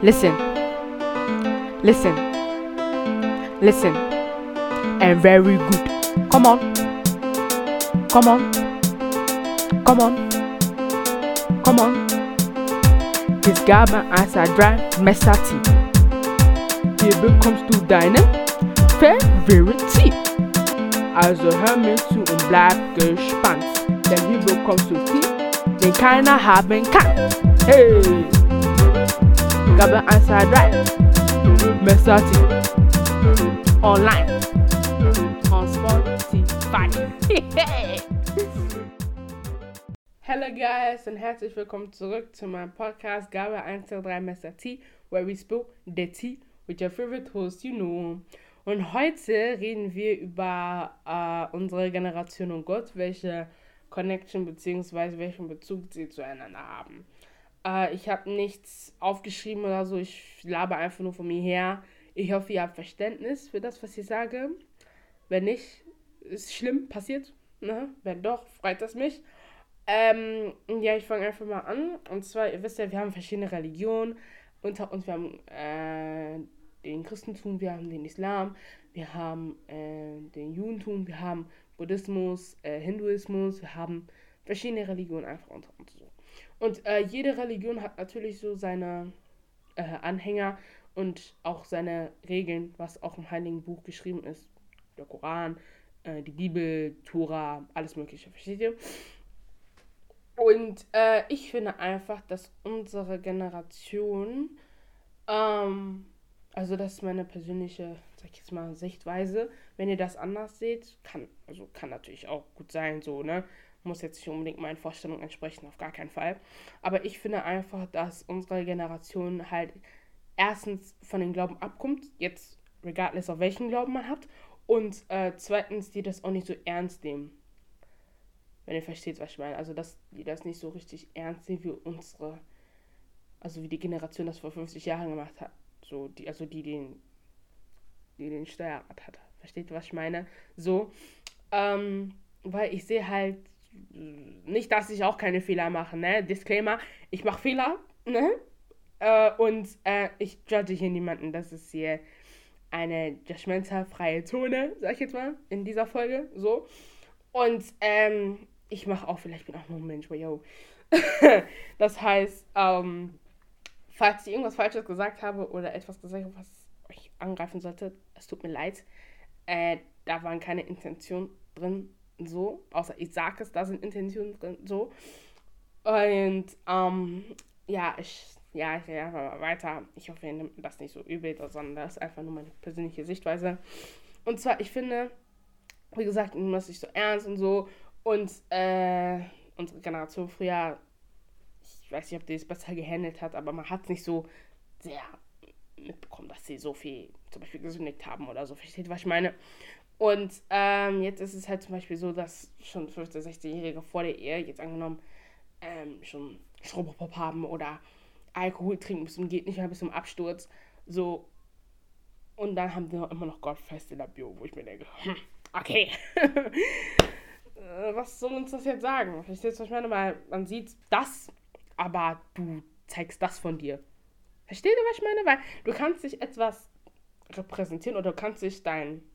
Listen. Listen. Listen. And very good. Come on. Come on. Come on. Come on. Jetzt gabe als er drei Messati. Hier bekommst du deine Favorite. Also hör mir zu und bleib gespannt. Denn hier bekommst du viel, den keiner haben kann. Hey! 1, 2, 3. Messati. Online. On Spotify. Hello guys und herzlich willkommen zurück zu meinem Podcast Gabe 123 Mr. T, where we spill the tea with your favorite host, you know. Und heute reden wir über äh, unsere Generation und Gott, welche Connection bzw. welchen Bezug sie zueinander haben. Äh, ich habe nichts aufgeschrieben oder so, ich labe einfach nur von mir her. Ich hoffe, ihr habt Verständnis für das, was ich sage. Wenn nicht, ist schlimm, passiert. Ne? Wenn doch, freut das mich. Ähm, ja, ich fange einfach mal an. Und zwar, ihr wisst ja, wir haben verschiedene Religionen. Unter uns, wir haben äh, den Christentum, wir haben den Islam, wir haben äh, den Judentum, wir haben Buddhismus, äh, Hinduismus, wir haben verschiedene Religionen einfach unter uns so. Und äh, jede Religion hat natürlich so seine äh, Anhänger und auch seine Regeln, was auch im Heiligen Buch geschrieben ist. Der Koran, äh, die Bibel, Tora, alles Mögliche, versteht ihr? Und äh, ich finde einfach, dass unsere Generation, ähm, also das ist meine persönliche, sag ich jetzt mal, Sichtweise. Wenn ihr das anders seht, kann, also kann natürlich auch gut sein, so, ne? Muss jetzt nicht unbedingt meinen Vorstellungen entsprechen, auf gar keinen Fall. Aber ich finde einfach, dass unsere Generation halt erstens von den Glauben abkommt, jetzt regardless auf welchen Glauben man hat, und äh, zweitens, die das auch nicht so ernst nehmen. Wenn ihr versteht, was ich meine. Also, dass die das nicht so richtig ernst nehmen wie unsere, also wie die Generation das vor 50 Jahren gemacht hat. So, die, also die den, die den Steuerrad hat. Versteht, was ich meine? So, ähm, weil ich sehe halt nicht, dass ich auch keine Fehler mache, ne? Disclaimer, ich mache Fehler, ne? Äh, und äh, ich judge hier niemanden. Das ist hier eine judgmentalfreie Zone, sag ich jetzt mal, in dieser Folge, so. Und ähm, ich mache auch, vielleicht bin auch nur ein Mensch, aber yo. das heißt, ähm, falls ich irgendwas Falsches gesagt habe oder etwas gesagt habe, was euch angreifen sollte, es tut mir leid. Äh, da waren keine Intentionen drin, so. Außer ich sage es, da sind Intentionen drin, so. Und, ähm, ja, ich, ja, ich gehe einfach mal weiter. Ich hoffe, ihr nehmt das nicht so übel, sondern das ist einfach nur meine persönliche Sichtweise. Und zwar, ich finde, wie gesagt, ich das nicht so ernst und so. Und äh, unsere Generation früher, ich weiß nicht, ob die es besser gehandelt hat, aber man hat es nicht so sehr mitbekommen, dass sie so viel zum Beispiel gesündigt haben oder so. Versteht, was ich meine? Und ähm, jetzt ist es halt zum Beispiel so, dass schon 15-, 16-Jährige vor der Ehe, jetzt angenommen, ähm, schon Strobopop haben oder Alkohol trinken bis zum geht nicht mehr bis zum Absturz. So. Und dann haben wir immer noch Gottfest in der Bio, wo ich mir denke, hm, okay. was soll uns das jetzt sagen? Verstehst du, was ich meine? Weil man sieht das, aber du zeigst das von dir. Versteht ihr, was ich meine? Weil du kannst dich etwas repräsentieren oder du kannst dich deinen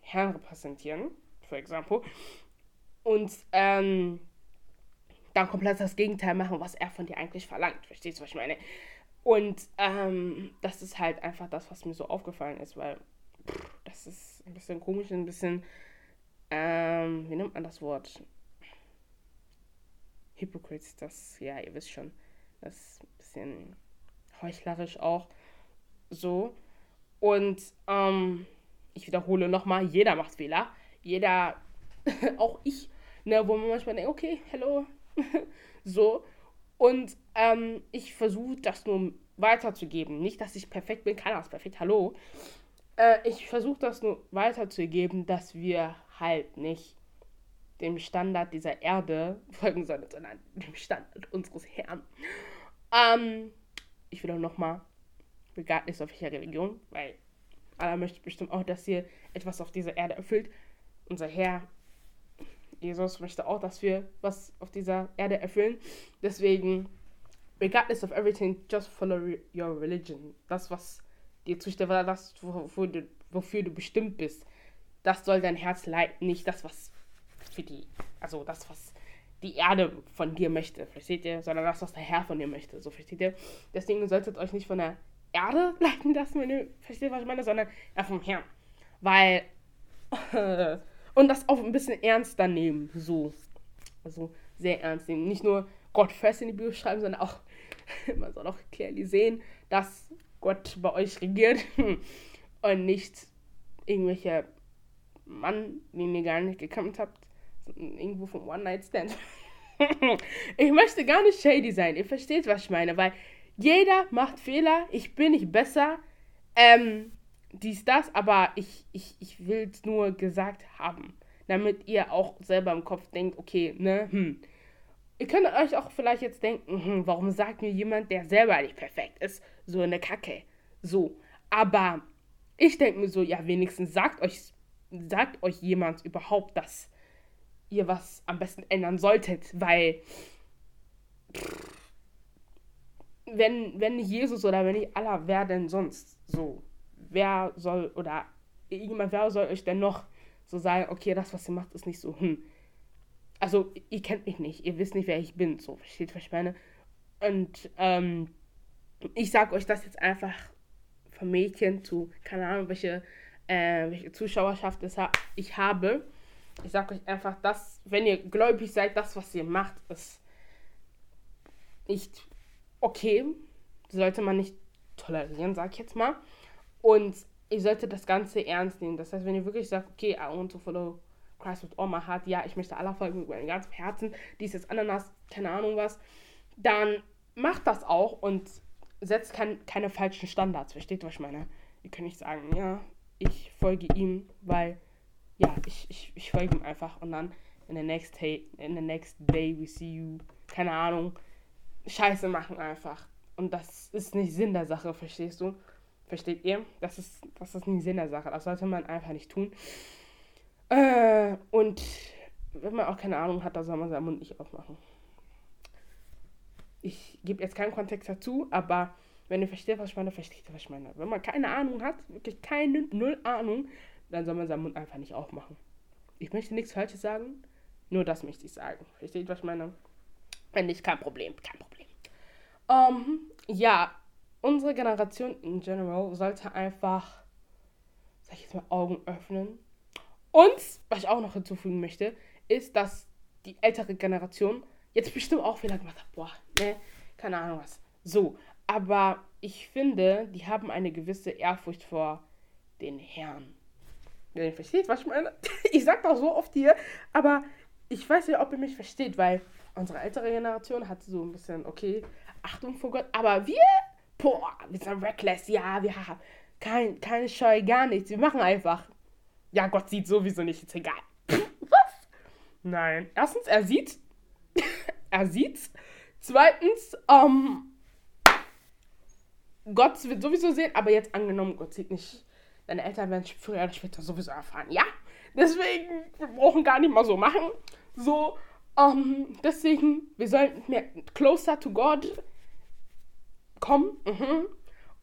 Herrn repräsentieren, für Beispiel, und ähm, dann komplett das Gegenteil machen, was er von dir eigentlich verlangt. Verstehst du, was ich meine? Und ähm, das ist halt einfach das, was mir so aufgefallen ist, weil pff, das ist ein bisschen komisch, ein bisschen ähm, wie nennt man das Wort? Hypocrites, das, ja, ihr wisst schon, das ist ein bisschen heuchlerisch auch so. Und ähm, ich wiederhole nochmal, jeder macht Fehler. Jeder, auch ich, ne, wo man manchmal denkt, okay, hello, so. Und ähm, ich versuche das nur weiterzugeben. Nicht, dass ich perfekt bin, keiner ist perfekt, hallo. Äh, ich versuche das nur weiterzugeben, dass wir halt nicht dem Standard dieser Erde folgen sollen, sondern dem Standard unseres Herrn. Ähm, ich will auch nochmal, regardless auf welcher Religion, weil Allah möchte bestimmt auch, dass ihr etwas auf dieser Erde erfüllt. Unser Herr, Jesus, möchte auch, dass wir was auf dieser Erde erfüllen. Deswegen regardless of everything, just follow your religion. Das, was dir zusteht, das, wofür du, wofür du bestimmt bist. Das soll dein Herz leiten, nicht das, was für die, also das, was die Erde von dir möchte, versteht ihr? Sondern das, was der Herr von dir möchte, so versteht ihr? Deswegen solltet euch nicht von der Erde leiten lassen, wenn ihr versteht, was ich meine, sondern ja vom Herrn. Weil, und das auch ein bisschen ernster nehmen, so. Also sehr ernst nehmen. Nicht nur Gott fest in die Bibel schreiben, sondern auch, man soll auch clearly sehen, dass Gott bei euch regiert und nicht irgendwelche Mann, den ihr gar nicht gekannt habt, irgendwo vom One-Night-Stand. ich möchte gar nicht shady sein, ihr versteht, was ich meine, weil jeder macht Fehler, ich bin nicht besser, ähm, dies, das, aber ich, ich, ich will es nur gesagt haben, damit ihr auch selber im Kopf denkt, okay, ne, hm. Ihr könnt euch auch vielleicht jetzt denken, hm, warum sagt mir jemand, der selber nicht perfekt ist, so eine Kacke, so. Aber ich denke mir so, ja, wenigstens sagt euch, sagt euch jemand überhaupt, dass ihr was am besten ändern solltet, weil wenn, wenn nicht Jesus oder wenn nicht Allah, wer denn sonst so? Wer soll oder irgendjemand, wer soll euch denn noch so sagen, okay, das, was ihr macht, ist nicht so, hm. Also, ihr kennt mich nicht, ihr wisst nicht, wer ich bin, so, versteht, was? Und, ähm, ich sag euch das jetzt einfach von Mädchen zu, keine Ahnung, welche, äh, welche Zuschauerschaft ich habe ich sage euch einfach, dass, wenn ihr gläubig seid, das, was ihr macht, ist nicht okay. Sollte man nicht tolerieren, sag ich jetzt mal. Und ihr solltet das Ganze ernst nehmen. Das heißt, wenn ihr wirklich sagt, okay, I want to follow Christ with all my heart, ja, ich möchte aller folgen mit meinem ganzen Herzen, dies ist Ananas, keine Ahnung was, dann macht das auch und setzt kein, keine falschen Standards. Versteht, was ich meine? Ihr könnt nicht sagen, ja, ich folge ihm, weil ja, ich, ich, ich folge ihm einfach und dann in the next day, in the next day we see you, keine Ahnung, Scheiße machen einfach. Und das ist nicht Sinn der Sache, verstehst du? Versteht ihr? Das ist, das ist nicht Sinn der Sache. Das sollte man einfach nicht tun. Äh, und wenn man auch keine Ahnung hat, dann soll man seinen Mund nicht aufmachen. Ich gebe jetzt keinen Kontext dazu, aber wenn ihr versteht, was ich meine, versteht ihr, was ich meine. Wenn man keine Ahnung hat, wirklich keine, null Ahnung, dann soll man seinen Mund einfach nicht aufmachen. Ich möchte nichts Falsches sagen, nur das möchte ich sagen. Versteht, was ich meine? Wenn nicht, kein Problem, kein Problem. Um, ähm, ja, unsere Generation in general sollte einfach, sag ich jetzt mal, Augen öffnen. Und, was ich auch noch hinzufügen möchte, ist, dass die ältere Generation jetzt bestimmt auch Fehler gemacht hat. Boah, ne, keine Ahnung was. So, aber ich finde, die haben eine gewisse Ehrfurcht vor den Herrn. Wenn ihr versteht, was ich meine. Ich sag doch so oft hier, aber ich weiß nicht, ob ihr mich versteht, weil unsere ältere Generation hat so ein bisschen, okay, Achtung vor Gott, aber wir, boah, wir sind reckless, ja, wir haben kein, keine Scheu, gar nichts, wir machen einfach. Ja, Gott sieht sowieso nicht, ist egal. Was? Nein. Erstens, er sieht, er sieht's. Zweitens, ähm, Gott wird sowieso sehen, aber jetzt angenommen, Gott sieht nicht deine Eltern werden früher oder später sowieso erfahren. Ja, deswegen, wir brauchen gar nicht mal so machen. So, um, ähm, deswegen, wir sollten mehr closer to God kommen mhm,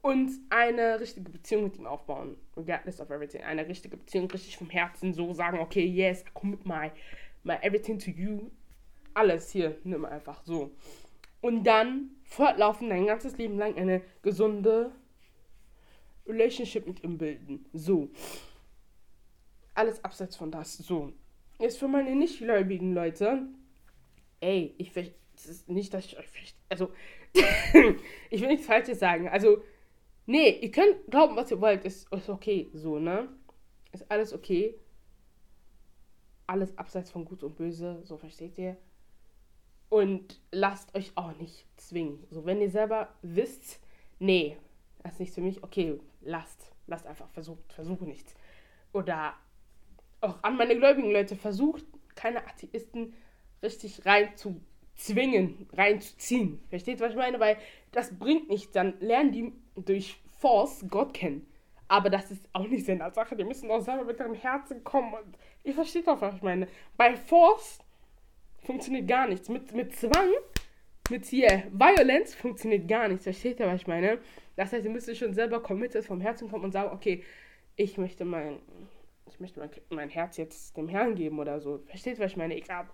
und eine richtige Beziehung mit ihm aufbauen. Regardless of everything. Eine richtige Beziehung, richtig vom Herzen so sagen, okay, yes, I commit my, my everything to you. Alles hier, nimm einfach so. Und dann fortlaufend dein ganzes Leben lang eine gesunde Relationship mit ihm bilden. So. Alles abseits von das. So. Jetzt für meine nicht-gläubigen Leute. Ey, ich will. Das ist nicht, dass ich euch. Also. ich will nichts Falsches sagen. Also. Nee, ihr könnt glauben, was ihr wollt. Ist, ist okay. So, ne? Ist alles okay. Alles abseits von Gut und Böse. So versteht ihr. Und lasst euch auch nicht zwingen. So, wenn ihr selber wisst, nee, das ist nicht für mich, okay, lasst, lasst einfach, versucht, versuche nichts. Oder auch an meine gläubigen Leute, versucht keine Atheisten richtig rein zu zwingen, reinzuziehen. Versteht, was ich meine? Weil das bringt nichts. Dann lernen die durch Force Gott kennen. Aber das ist auch nicht Sinn als Sache. Die müssen auch selber mit ihrem Herzen kommen. Und ich verstehe doch, was ich meine. Bei Force funktioniert gar nichts. Mit, mit Zwang mit hier Violence funktioniert gar nicht. Versteht ihr, was ich meine? Das heißt, ihr müsst schon selber committed vom Herzen kommen und sagen, okay, ich möchte mein, ich möchte mein, mein Herz jetzt dem Herrn geben oder so. Versteht, was ich meine? Egal,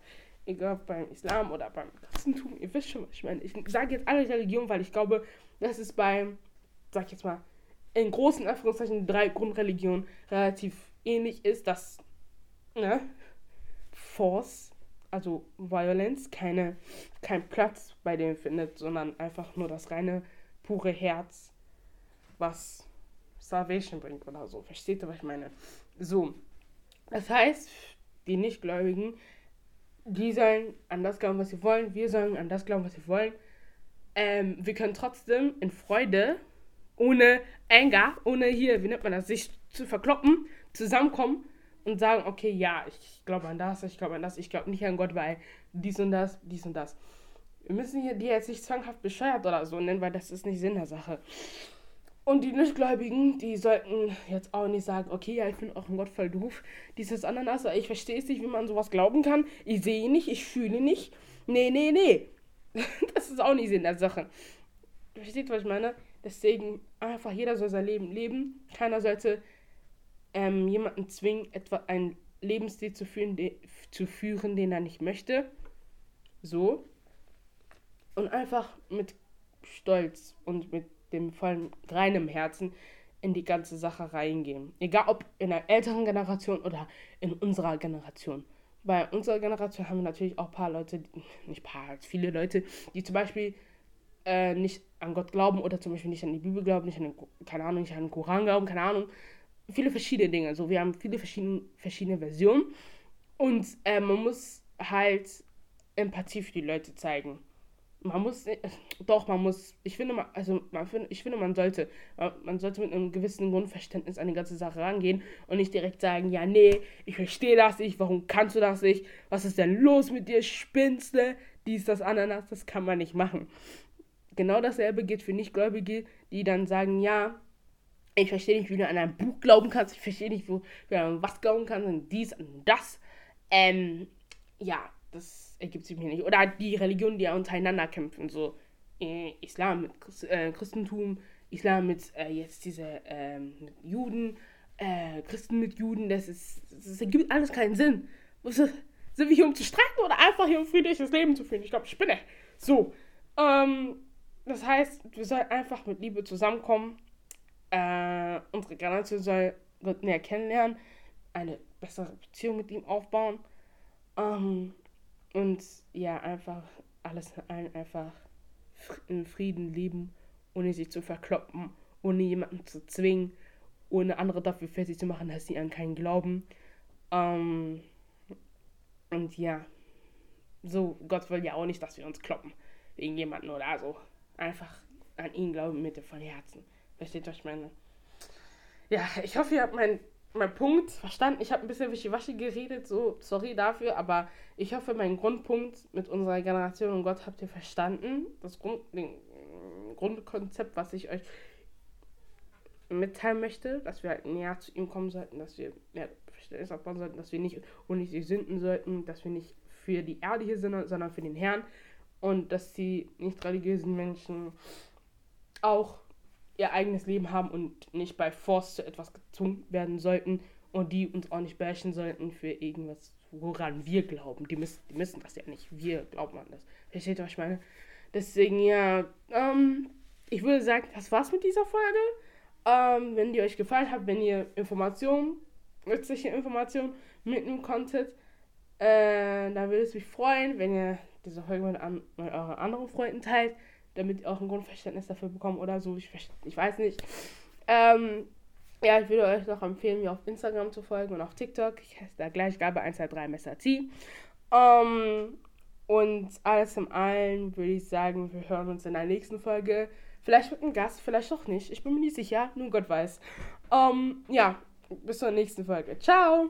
egal beim Islam oder beim Christentum, ihr wisst schon, was ich meine. Ich sage jetzt alle Religionen, weil ich glaube, das ist beim, sag ich jetzt mal, in großen Anführungszeichen drei Grundreligionen relativ ähnlich ist, dass, ne, Force, also Violence, keine, kein Platz bei dem findet, sondern einfach nur das reine, pure Herz, was Salvation bringt oder so. Versteht ihr, was ich meine? So. Das heißt, die Nichtgläubigen, die sollen an das glauben, was sie wollen. Wir sollen an das glauben, was sie wollen. Ähm, wir können trotzdem in Freude, ohne Anger, ohne hier, wie nennt man das, sich zu verkloppen, zusammenkommen und sagen, okay, ja, ich glaube an das, ich glaube an das, ich glaube nicht an Gott, weil dies und das, dies und das. Wir müssen hier die jetzt nicht zwanghaft bescheuert oder so nennen, weil das ist nicht Sinn der Sache. Und die Nichtgläubigen, die sollten jetzt auch nicht sagen, okay, ja, ich finde auch ein Gott voll doof. Dieses Ananas, ich verstehe es nicht, wie man sowas glauben kann. Ich sehe nicht, ich fühle nicht. Nee, nee, nee. das ist auch nicht Sinn der Sache. Versteht, was ich meine? Deswegen einfach jeder soll sein Leben leben. Keiner sollte ähm, jemanden zwingen, etwa einen Lebensstil zu führen, de, zu führen, den er nicht möchte. So. Und einfach mit Stolz und mit dem vollen reinem Herzen in die ganze Sache reingehen. Egal ob in der älteren Generation oder in unserer Generation. Bei unserer Generation haben wir natürlich auch ein paar Leute, nicht paar, viele Leute, die zum Beispiel äh, nicht an Gott glauben oder zum Beispiel nicht an die Bibel glauben, nicht an den, keine Ahnung, nicht an den Koran glauben, keine Ahnung. Viele verschiedene Dinge. Also wir haben viele verschiedene, verschiedene Versionen. Und äh, man muss halt Empathie für die Leute zeigen man muss doch man muss ich finde man also man find, ich finde man sollte man sollte mit einem gewissen Grundverständnis an die ganze Sache rangehen und nicht direkt sagen ja nee ich verstehe das nicht warum kannst du das nicht? Was ist denn los mit dir Spinste? Dies das Ananas das kann man nicht machen. Genau dasselbe gilt für Nichtgläubige die dann sagen ja ich verstehe nicht wie du an ein Buch glauben kannst ich verstehe nicht wo du an was glauben kannst und dies und das. Ähm ja das ergibt sich mir nicht. Oder die Religionen, die untereinander kämpfen, so äh, Islam mit Christ, äh, Christentum, Islam mit äh, jetzt diese ähm, Juden, äh, Christen mit Juden, das ist, das ergibt alles keinen Sinn. Sind wir hier um zu streiten oder einfach hier um friedliches Leben zu führen? Ich glaube, ich bin So, ähm, das heißt, wir sollen einfach mit Liebe zusammenkommen. Äh, unsere Generation soll Gott näher kennenlernen, eine bessere Beziehung mit ihm aufbauen. Ähm, und ja, einfach alles in allem einfach in Frieden leben, ohne sich zu verkloppen, ohne jemanden zu zwingen, ohne andere dafür fertig zu machen, dass sie an keinen glauben. Ähm, und ja, so, Gott will ja auch nicht, dass wir uns kloppen wegen jemanden oder so. Einfach an ihn glauben mit dem von Herzen. Versteht euch meine? Ja, ich hoffe, ihr habt mein mein Punkt verstanden. Ich habe ein bisschen wischiwaschi geredet, so sorry dafür, aber ich hoffe, meinen Grundpunkt mit unserer Generation und Gott habt ihr verstanden. Das Grund, den, Grundkonzept, was ich euch mitteilen möchte, dass wir halt näher zu ihm kommen sollten, dass wir mehr Verständnis aufbauen sollten, dass wir nicht unnötig sünden sollten, dass wir nicht für die Erde hier sind, sondern für den Herrn und dass die nicht religiösen Menschen auch ihr eigenes Leben haben und nicht bei Force zu etwas gezwungen werden sollten und die uns auch nicht bashen sollten für irgendwas, woran wir glauben. Die müssen, die müssen das ja nicht. Wir glauben an das. Versteht ihr, was ich meine? Deswegen, ja, ähm, ich würde sagen, das war's mit dieser Folge. Ähm, wenn die euch gefallen hat, wenn ihr Informationen, nützliche Informationen mitnehmen konntet, äh, dann würde es mich freuen, wenn ihr diese Folge mit, an, mit euren anderen Freunden teilt damit ihr auch ein Grundverständnis dafür bekommt oder so. Ich, ich weiß nicht. Ähm, ja, ich würde euch noch empfehlen, mir auf Instagram zu folgen und auf TikTok. Ich heiße da gleich Gabe 123 Messer T. Ähm, und alles im allen würde ich sagen, wir hören uns in der nächsten Folge. Vielleicht mit einem Gast, vielleicht auch nicht. Ich bin mir nicht sicher, nur Gott weiß. Ähm, ja, bis zur nächsten Folge. Ciao!